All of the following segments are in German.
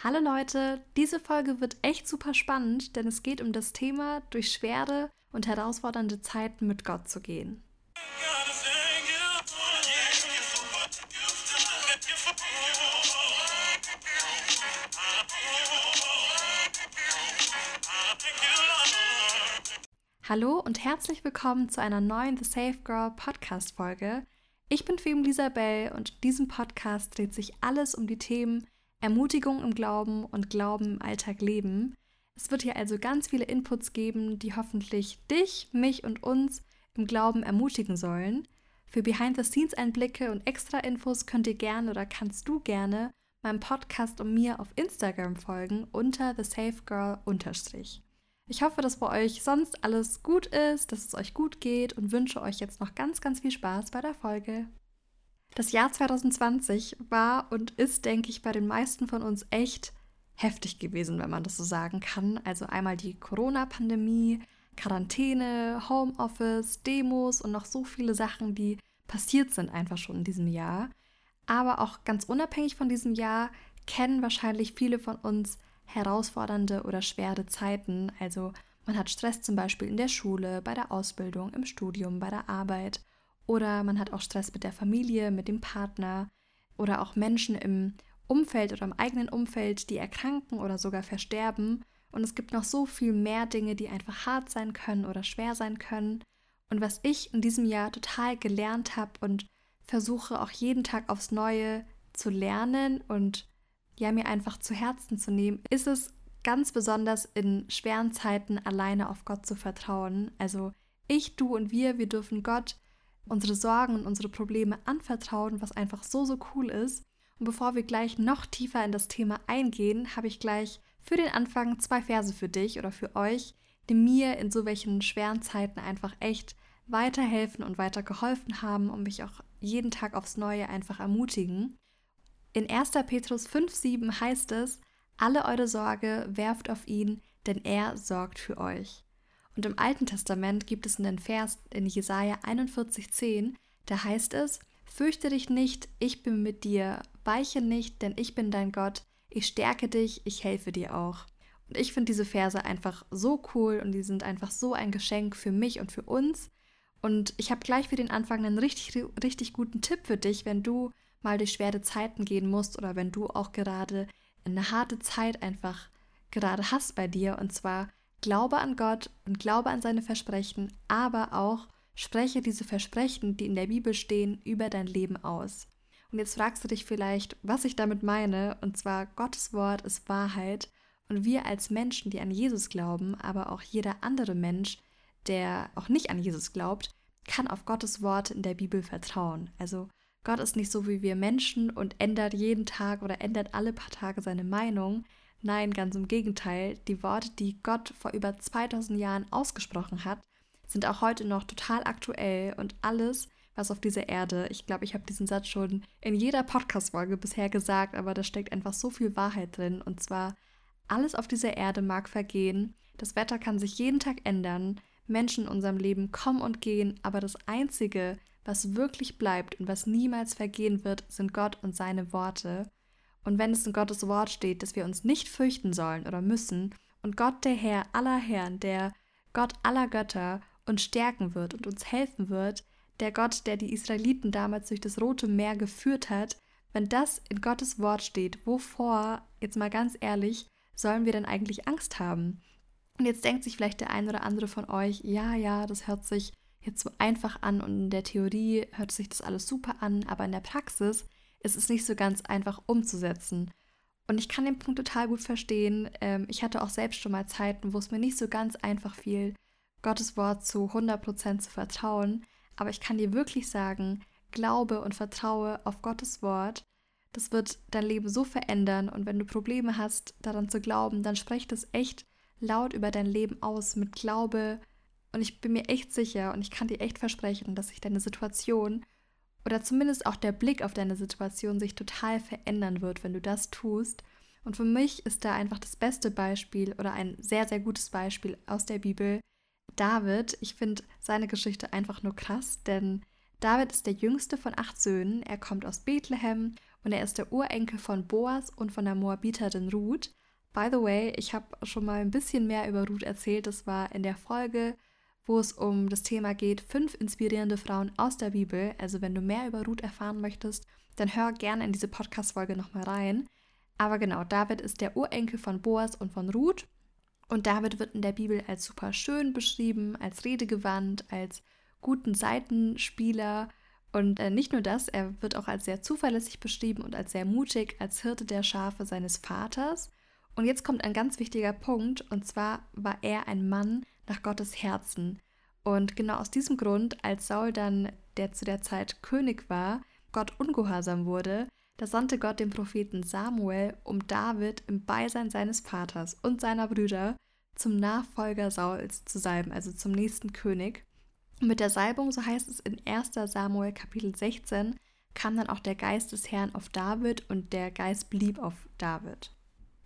Hallo Leute, diese Folge wird echt super spannend, denn es geht um das Thema, durch schwere und herausfordernde Zeiten mit Gott zu gehen. Hallo und herzlich willkommen zu einer neuen The Safe Girl Podcast Folge. Ich bin Fem Isabel und in diesem Podcast dreht sich alles um die Themen Ermutigung im Glauben und Glauben im Alltag leben. Es wird hier also ganz viele Inputs geben, die hoffentlich dich, mich und uns im Glauben ermutigen sollen. Für Behind-the-Scenes-Einblicke und extra Infos könnt ihr gerne oder kannst du gerne meinem Podcast und mir auf Instagram folgen unter thesafegirl Ich hoffe, dass bei euch sonst alles gut ist, dass es euch gut geht und wünsche euch jetzt noch ganz, ganz viel Spaß bei der Folge. Das Jahr 2020 war und ist, denke ich, bei den meisten von uns echt heftig gewesen, wenn man das so sagen kann. Also einmal die Corona-Pandemie, Quarantäne, Homeoffice, Demos und noch so viele Sachen, die passiert sind einfach schon in diesem Jahr. Aber auch ganz unabhängig von diesem Jahr kennen wahrscheinlich viele von uns herausfordernde oder schwere Zeiten. Also man hat Stress zum Beispiel in der Schule, bei der Ausbildung, im Studium, bei der Arbeit. Oder man hat auch Stress mit der Familie, mit dem Partner oder auch Menschen im Umfeld oder im eigenen Umfeld, die erkranken oder sogar versterben. Und es gibt noch so viel mehr Dinge, die einfach hart sein können oder schwer sein können. Und was ich in diesem Jahr total gelernt habe und versuche auch jeden Tag aufs Neue zu lernen und ja, mir einfach zu Herzen zu nehmen, ist es ganz besonders in schweren Zeiten alleine auf Gott zu vertrauen. Also ich, du und wir, wir dürfen Gott unsere Sorgen und unsere Probleme anvertrauen, was einfach so, so cool ist. Und bevor wir gleich noch tiefer in das Thema eingehen, habe ich gleich für den Anfang zwei Verse für dich oder für euch, die mir in so welchen schweren Zeiten einfach echt weiterhelfen und weiter geholfen haben und mich auch jeden Tag aufs Neue einfach ermutigen. In 1. Petrus 5,7 heißt es: Alle eure Sorge werft auf ihn, denn er sorgt für euch. Und im Alten Testament gibt es einen Vers in Jesaja 41,10, da heißt es: Fürchte dich nicht, ich bin mit dir, weiche nicht, denn ich bin dein Gott, ich stärke dich, ich helfe dir auch. Und ich finde diese Verse einfach so cool und die sind einfach so ein Geschenk für mich und für uns. Und ich habe gleich für den Anfang einen richtig, richtig guten Tipp für dich, wenn du mal durch schwere Zeiten gehen musst oder wenn du auch gerade eine harte Zeit einfach gerade hast bei dir. Und zwar Glaube an Gott und glaube an seine Versprechen, aber auch spreche diese Versprechen, die in der Bibel stehen, über dein Leben aus. Und jetzt fragst du dich vielleicht, was ich damit meine, und zwar Gottes Wort ist Wahrheit und wir als Menschen, die an Jesus glauben, aber auch jeder andere Mensch, der auch nicht an Jesus glaubt, kann auf Gottes Wort in der Bibel vertrauen. Also Gott ist nicht so wie wir Menschen und ändert jeden Tag oder ändert alle paar Tage seine Meinung, Nein, ganz im Gegenteil. Die Worte, die Gott vor über 2000 Jahren ausgesprochen hat, sind auch heute noch total aktuell und alles, was auf dieser Erde, ich glaube, ich habe diesen Satz schon in jeder Podcast-Folge bisher gesagt, aber da steckt einfach so viel Wahrheit drin. Und zwar, alles auf dieser Erde mag vergehen, das Wetter kann sich jeden Tag ändern, Menschen in unserem Leben kommen und gehen, aber das Einzige, was wirklich bleibt und was niemals vergehen wird, sind Gott und seine Worte. Und wenn es in Gottes Wort steht, dass wir uns nicht fürchten sollen oder müssen, und Gott der Herr aller Herren, der Gott aller Götter uns stärken wird und uns helfen wird, der Gott, der die Israeliten damals durch das Rote Meer geführt hat, wenn das in Gottes Wort steht, wovor, jetzt mal ganz ehrlich, sollen wir denn eigentlich Angst haben? Und jetzt denkt sich vielleicht der ein oder andere von euch, ja, ja, das hört sich jetzt so einfach an und in der Theorie hört sich das alles super an, aber in der Praxis ist es nicht so ganz einfach umzusetzen. Und ich kann den Punkt total gut verstehen. Ähm, ich hatte auch selbst schon mal Zeiten, wo es mir nicht so ganz einfach fiel, Gottes Wort zu 100% zu vertrauen. Aber ich kann dir wirklich sagen, glaube und vertraue auf Gottes Wort. Das wird dein Leben so verändern. Und wenn du Probleme hast, daran zu glauben, dann sprech das echt laut über dein Leben aus mit Glaube. Und ich bin mir echt sicher und ich kann dir echt versprechen, dass sich deine Situation oder zumindest auch der Blick auf deine Situation sich total verändern wird, wenn du das tust. Und für mich ist da einfach das beste Beispiel oder ein sehr, sehr gutes Beispiel aus der Bibel David. Ich finde seine Geschichte einfach nur krass, denn David ist der jüngste von acht Söhnen. Er kommt aus Bethlehem und er ist der Urenkel von Boas und von der Moabiterin Ruth. By the way, ich habe schon mal ein bisschen mehr über Ruth erzählt. Das war in der Folge, wo es um das Thema geht, fünf inspirierende Frauen aus der Bibel. Also wenn du mehr über Ruth erfahren möchtest, dann hör gerne in diese Podcast-Folge nochmal rein. Aber genau, David ist der Urenkel von Boas und von Ruth. Und David wird in der Bibel als super schön beschrieben, als redegewandt, als guten Seitenspieler. Und äh, nicht nur das, er wird auch als sehr zuverlässig beschrieben und als sehr mutig, als Hirte der Schafe seines Vaters. Und jetzt kommt ein ganz wichtiger Punkt, und zwar war er ein Mann nach Gottes Herzen. Und genau aus diesem Grund, als Saul dann, der zu der Zeit König war, Gott ungehorsam wurde, da sandte Gott den Propheten Samuel, um David im Beisein seines Vaters und seiner Brüder zum Nachfolger Sauls zu salben, also zum nächsten König. Und mit der Salbung, so heißt es in 1 Samuel Kapitel 16, kam dann auch der Geist des Herrn auf David und der Geist blieb auf David.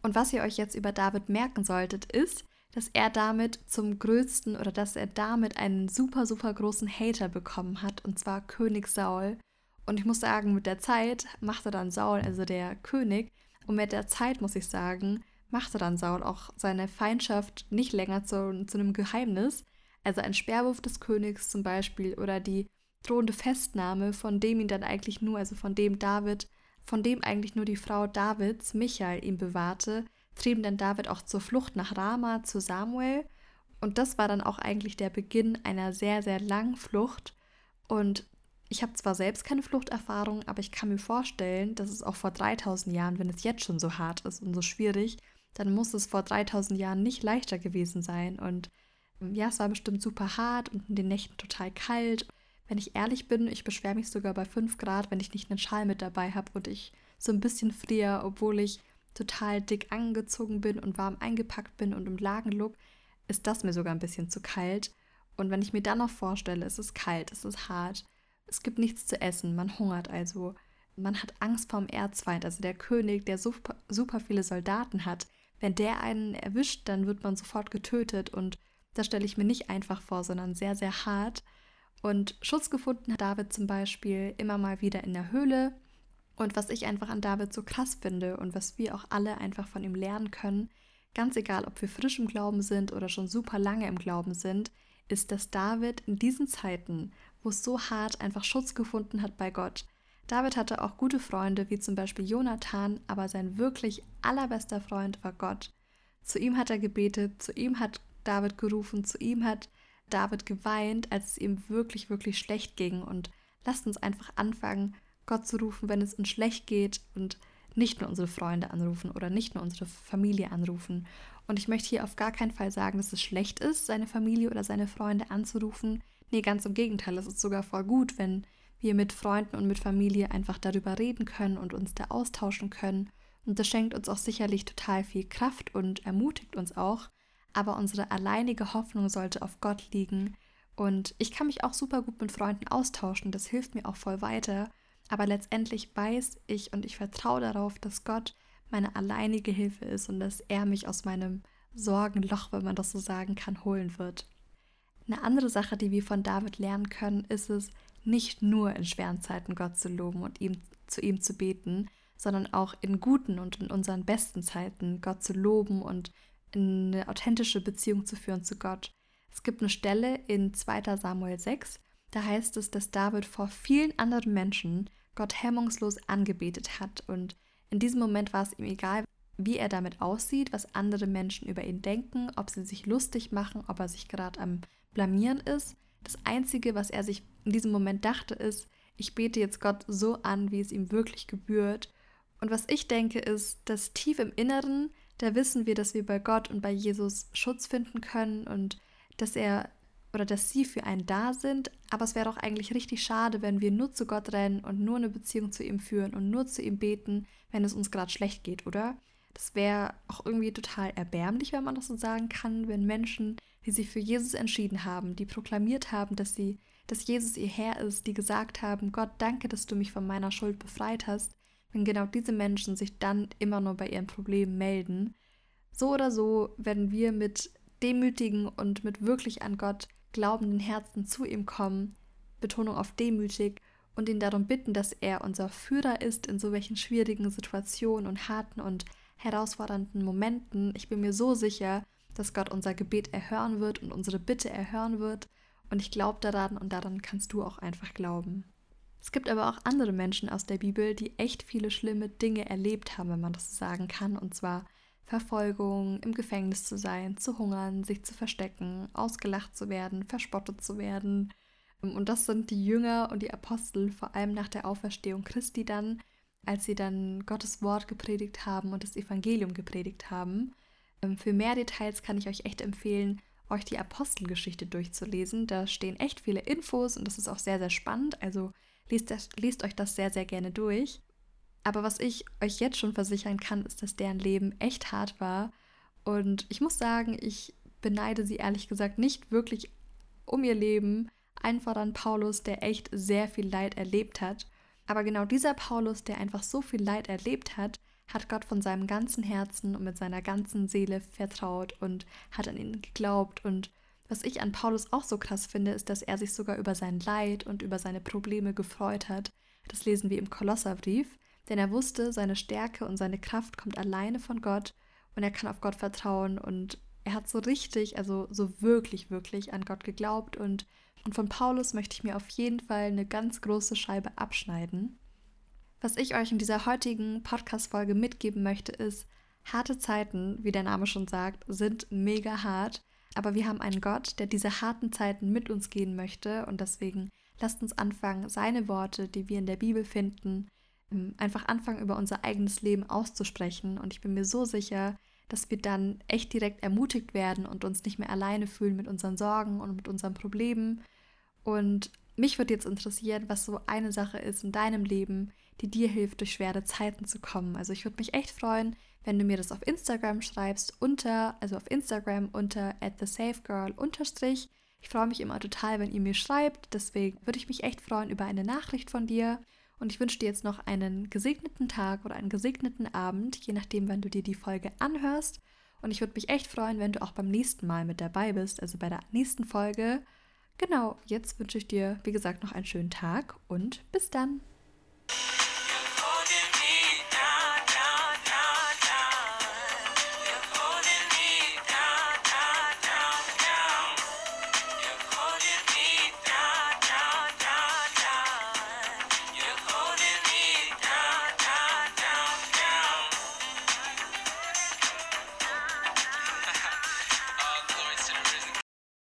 Und was ihr euch jetzt über David merken solltet, ist, dass er damit zum größten oder dass er damit einen super, super großen Hater bekommen hat, und zwar König Saul. Und ich muss sagen, mit der Zeit machte dann Saul, also der König, und mit der Zeit muss ich sagen, machte dann Saul auch seine Feindschaft nicht länger zu, zu einem Geheimnis. Also ein Sperrwurf des Königs zum Beispiel oder die drohende Festnahme, von dem ihn dann eigentlich nur, also von dem David von dem eigentlich nur die Frau Davids, Michael, ihn bewahrte, trieben dann David auch zur Flucht nach Rama zu Samuel. Und das war dann auch eigentlich der Beginn einer sehr, sehr langen Flucht. Und ich habe zwar selbst keine Fluchterfahrung, aber ich kann mir vorstellen, dass es auch vor 3000 Jahren, wenn es jetzt schon so hart ist und so schwierig, dann muss es vor 3000 Jahren nicht leichter gewesen sein. Und ja, es war bestimmt super hart und in den Nächten total kalt. Wenn ich ehrlich bin, ich beschwere mich sogar bei 5 Grad, wenn ich nicht einen Schal mit dabei habe und ich so ein bisschen friere, obwohl ich total dick angezogen bin und warm eingepackt bin und im Lagenlook, ist das mir sogar ein bisschen zu kalt. Und wenn ich mir dann noch vorstelle, es ist kalt, es ist hart, es gibt nichts zu essen, man hungert also, man hat Angst vorm Erzfeind, also der König, der super, super viele Soldaten hat. Wenn der einen erwischt, dann wird man sofort getötet und das stelle ich mir nicht einfach vor, sondern sehr, sehr hart. Und Schutz gefunden hat David zum Beispiel immer mal wieder in der Höhle. Und was ich einfach an David so krass finde und was wir auch alle einfach von ihm lernen können, ganz egal, ob wir frisch im Glauben sind oder schon super lange im Glauben sind, ist, dass David in diesen Zeiten, wo es so hart einfach Schutz gefunden hat bei Gott, David hatte auch gute Freunde, wie zum Beispiel Jonathan, aber sein wirklich allerbester Freund war Gott. Zu ihm hat er gebetet, zu ihm hat David gerufen, zu ihm hat David geweint, als es ihm wirklich, wirklich schlecht ging. Und lasst uns einfach anfangen, Gott zu rufen, wenn es uns schlecht geht und nicht nur unsere Freunde anrufen oder nicht nur unsere Familie anrufen. Und ich möchte hier auf gar keinen Fall sagen, dass es schlecht ist, seine Familie oder seine Freunde anzurufen. Nee, ganz im Gegenteil, es ist sogar voll gut, wenn wir mit Freunden und mit Familie einfach darüber reden können und uns da austauschen können. Und das schenkt uns auch sicherlich total viel Kraft und ermutigt uns auch aber unsere alleinige Hoffnung sollte auf Gott liegen. Und ich kann mich auch super gut mit Freunden austauschen, das hilft mir auch voll weiter. Aber letztendlich weiß ich und ich vertraue darauf, dass Gott meine alleinige Hilfe ist und dass er mich aus meinem Sorgenloch, wenn man das so sagen kann, holen wird. Eine andere Sache, die wir von David lernen können, ist es, nicht nur in schweren Zeiten Gott zu loben und ihm, zu ihm zu beten, sondern auch in guten und in unseren besten Zeiten Gott zu loben und eine authentische Beziehung zu führen zu Gott. Es gibt eine Stelle in 2 Samuel 6, da heißt es, dass David vor vielen anderen Menschen Gott hemmungslos angebetet hat und in diesem Moment war es ihm egal, wie er damit aussieht, was andere Menschen über ihn denken, ob sie sich lustig machen, ob er sich gerade am Blamieren ist. Das Einzige, was er sich in diesem Moment dachte, ist, ich bete jetzt Gott so an, wie es ihm wirklich gebührt. Und was ich denke, ist, dass tief im Inneren da wissen wir, dass wir bei Gott und bei Jesus Schutz finden können und dass er oder dass sie für einen da sind. Aber es wäre doch eigentlich richtig schade, wenn wir nur zu Gott rennen und nur eine Beziehung zu ihm führen und nur zu ihm beten, wenn es uns gerade schlecht geht, oder? Das wäre auch irgendwie total erbärmlich, wenn man das so sagen kann, wenn Menschen, die sich für Jesus entschieden haben, die proklamiert haben, dass sie, dass Jesus ihr Herr ist, die gesagt haben, Gott, danke, dass du mich von meiner Schuld befreit hast, wenn genau diese Menschen sich dann immer nur bei ihren Problemen melden. So oder so werden wir mit demütigen und mit wirklich an Gott glaubenden Herzen zu ihm kommen, Betonung auf demütig, und ihn darum bitten, dass er unser Führer ist in so welchen schwierigen Situationen und harten und herausfordernden Momenten. Ich bin mir so sicher, dass Gott unser Gebet erhören wird und unsere Bitte erhören wird. Und ich glaube daran und daran kannst du auch einfach glauben. Es gibt aber auch andere Menschen aus der Bibel, die echt viele schlimme Dinge erlebt haben, wenn man das so sagen kann. Und zwar Verfolgung, im Gefängnis zu sein, zu hungern, sich zu verstecken, ausgelacht zu werden, verspottet zu werden. Und das sind die Jünger und die Apostel, vor allem nach der Auferstehung Christi dann, als sie dann Gottes Wort gepredigt haben und das Evangelium gepredigt haben. Ähm, für mehr Details kann ich euch echt empfehlen, euch die Apostelgeschichte durchzulesen. Da stehen echt viele Infos und das ist auch sehr, sehr spannend. Also lest, das, lest euch das sehr, sehr gerne durch. Aber was ich euch jetzt schon versichern kann, ist, dass deren Leben echt hart war. Und ich muss sagen, ich beneide sie ehrlich gesagt nicht wirklich um ihr Leben. Einfach an Paulus, der echt sehr viel Leid erlebt hat. Aber genau dieser Paulus, der einfach so viel Leid erlebt hat, hat Gott von seinem ganzen Herzen und mit seiner ganzen Seele vertraut und hat an ihn geglaubt. Und was ich an Paulus auch so krass finde, ist, dass er sich sogar über sein Leid und über seine Probleme gefreut hat. Das lesen wir im Kolosserbrief, denn er wusste, seine Stärke und seine Kraft kommt alleine von Gott und er kann auf Gott vertrauen und er hat so richtig, also so wirklich, wirklich an Gott geglaubt und, und von Paulus möchte ich mir auf jeden Fall eine ganz große Scheibe abschneiden. Was ich euch in dieser heutigen Podcast-Folge mitgeben möchte, ist, harte Zeiten, wie der Name schon sagt, sind mega hart. Aber wir haben einen Gott, der diese harten Zeiten mit uns gehen möchte. Und deswegen lasst uns anfangen, seine Worte, die wir in der Bibel finden, einfach anfangen, über unser eigenes Leben auszusprechen. Und ich bin mir so sicher, dass wir dann echt direkt ermutigt werden und uns nicht mehr alleine fühlen mit unseren Sorgen und mit unseren Problemen. Und mich würde jetzt interessieren, was so eine Sache ist in deinem Leben, die dir hilft, durch schwere Zeiten zu kommen. Also ich würde mich echt freuen, wenn du mir das auf Instagram schreibst, unter, also auf Instagram unter at thesafegirl unterstrich. Ich freue mich immer total, wenn ihr mir schreibt. Deswegen würde ich mich echt freuen über eine Nachricht von dir. Und ich wünsche dir jetzt noch einen gesegneten Tag oder einen gesegneten Abend, je nachdem, wann du dir die Folge anhörst. Und ich würde mich echt freuen, wenn du auch beim nächsten Mal mit dabei bist, also bei der nächsten Folge. Genau, jetzt wünsche ich dir, wie gesagt, noch einen schönen Tag und bis dann.